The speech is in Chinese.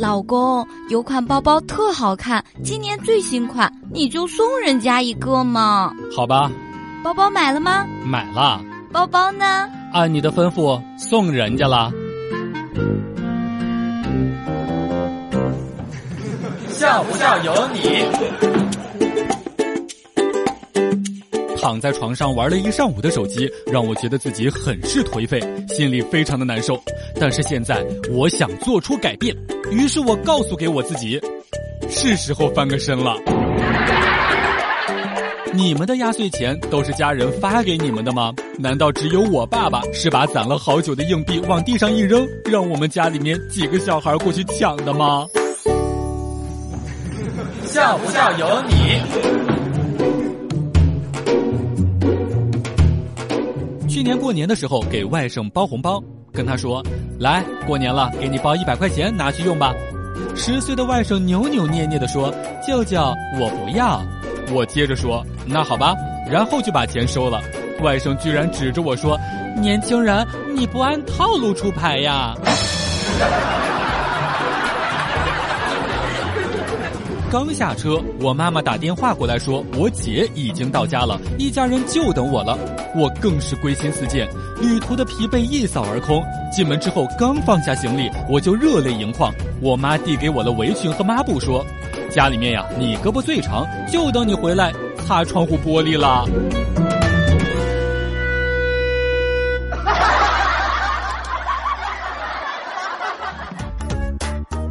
老公，有款包包特好看，今年最新款，你就送人家一个嘛。好吧。包包买了吗？买了。包包呢？按你的吩咐送人家了。笑不笑由你。躺在床上玩了一上午的手机，让我觉得自己很是颓废，心里非常的难受。但是现在我想做出改变，于是我告诉给我自己，是时候翻个身了。你们的压岁钱都是家人发给你们的吗？难道只有我爸爸是把攒了好久的硬币往地上一扔，让我们家里面几个小孩过去抢的吗？笑不笑由你。去年过年的时候给外甥包红包，跟他说：“来，过年了，给你包一百块钱，拿去用吧。”十岁的外甥扭扭捏捏的说：“舅舅，我不要。”我接着说：“那好吧。”然后就把钱收了。外甥居然指着我说：“年轻人，你不按套路出牌呀！”刚下车，我妈妈打电话过来说，我姐已经到家了，一家人就等我了。我更是归心似箭，旅途的疲惫一扫而空。进门之后，刚放下行李，我就热泪盈眶。我妈递给我了围裙和抹布，说：“家里面呀，你胳膊最长，就等你回来擦窗户玻璃啦。”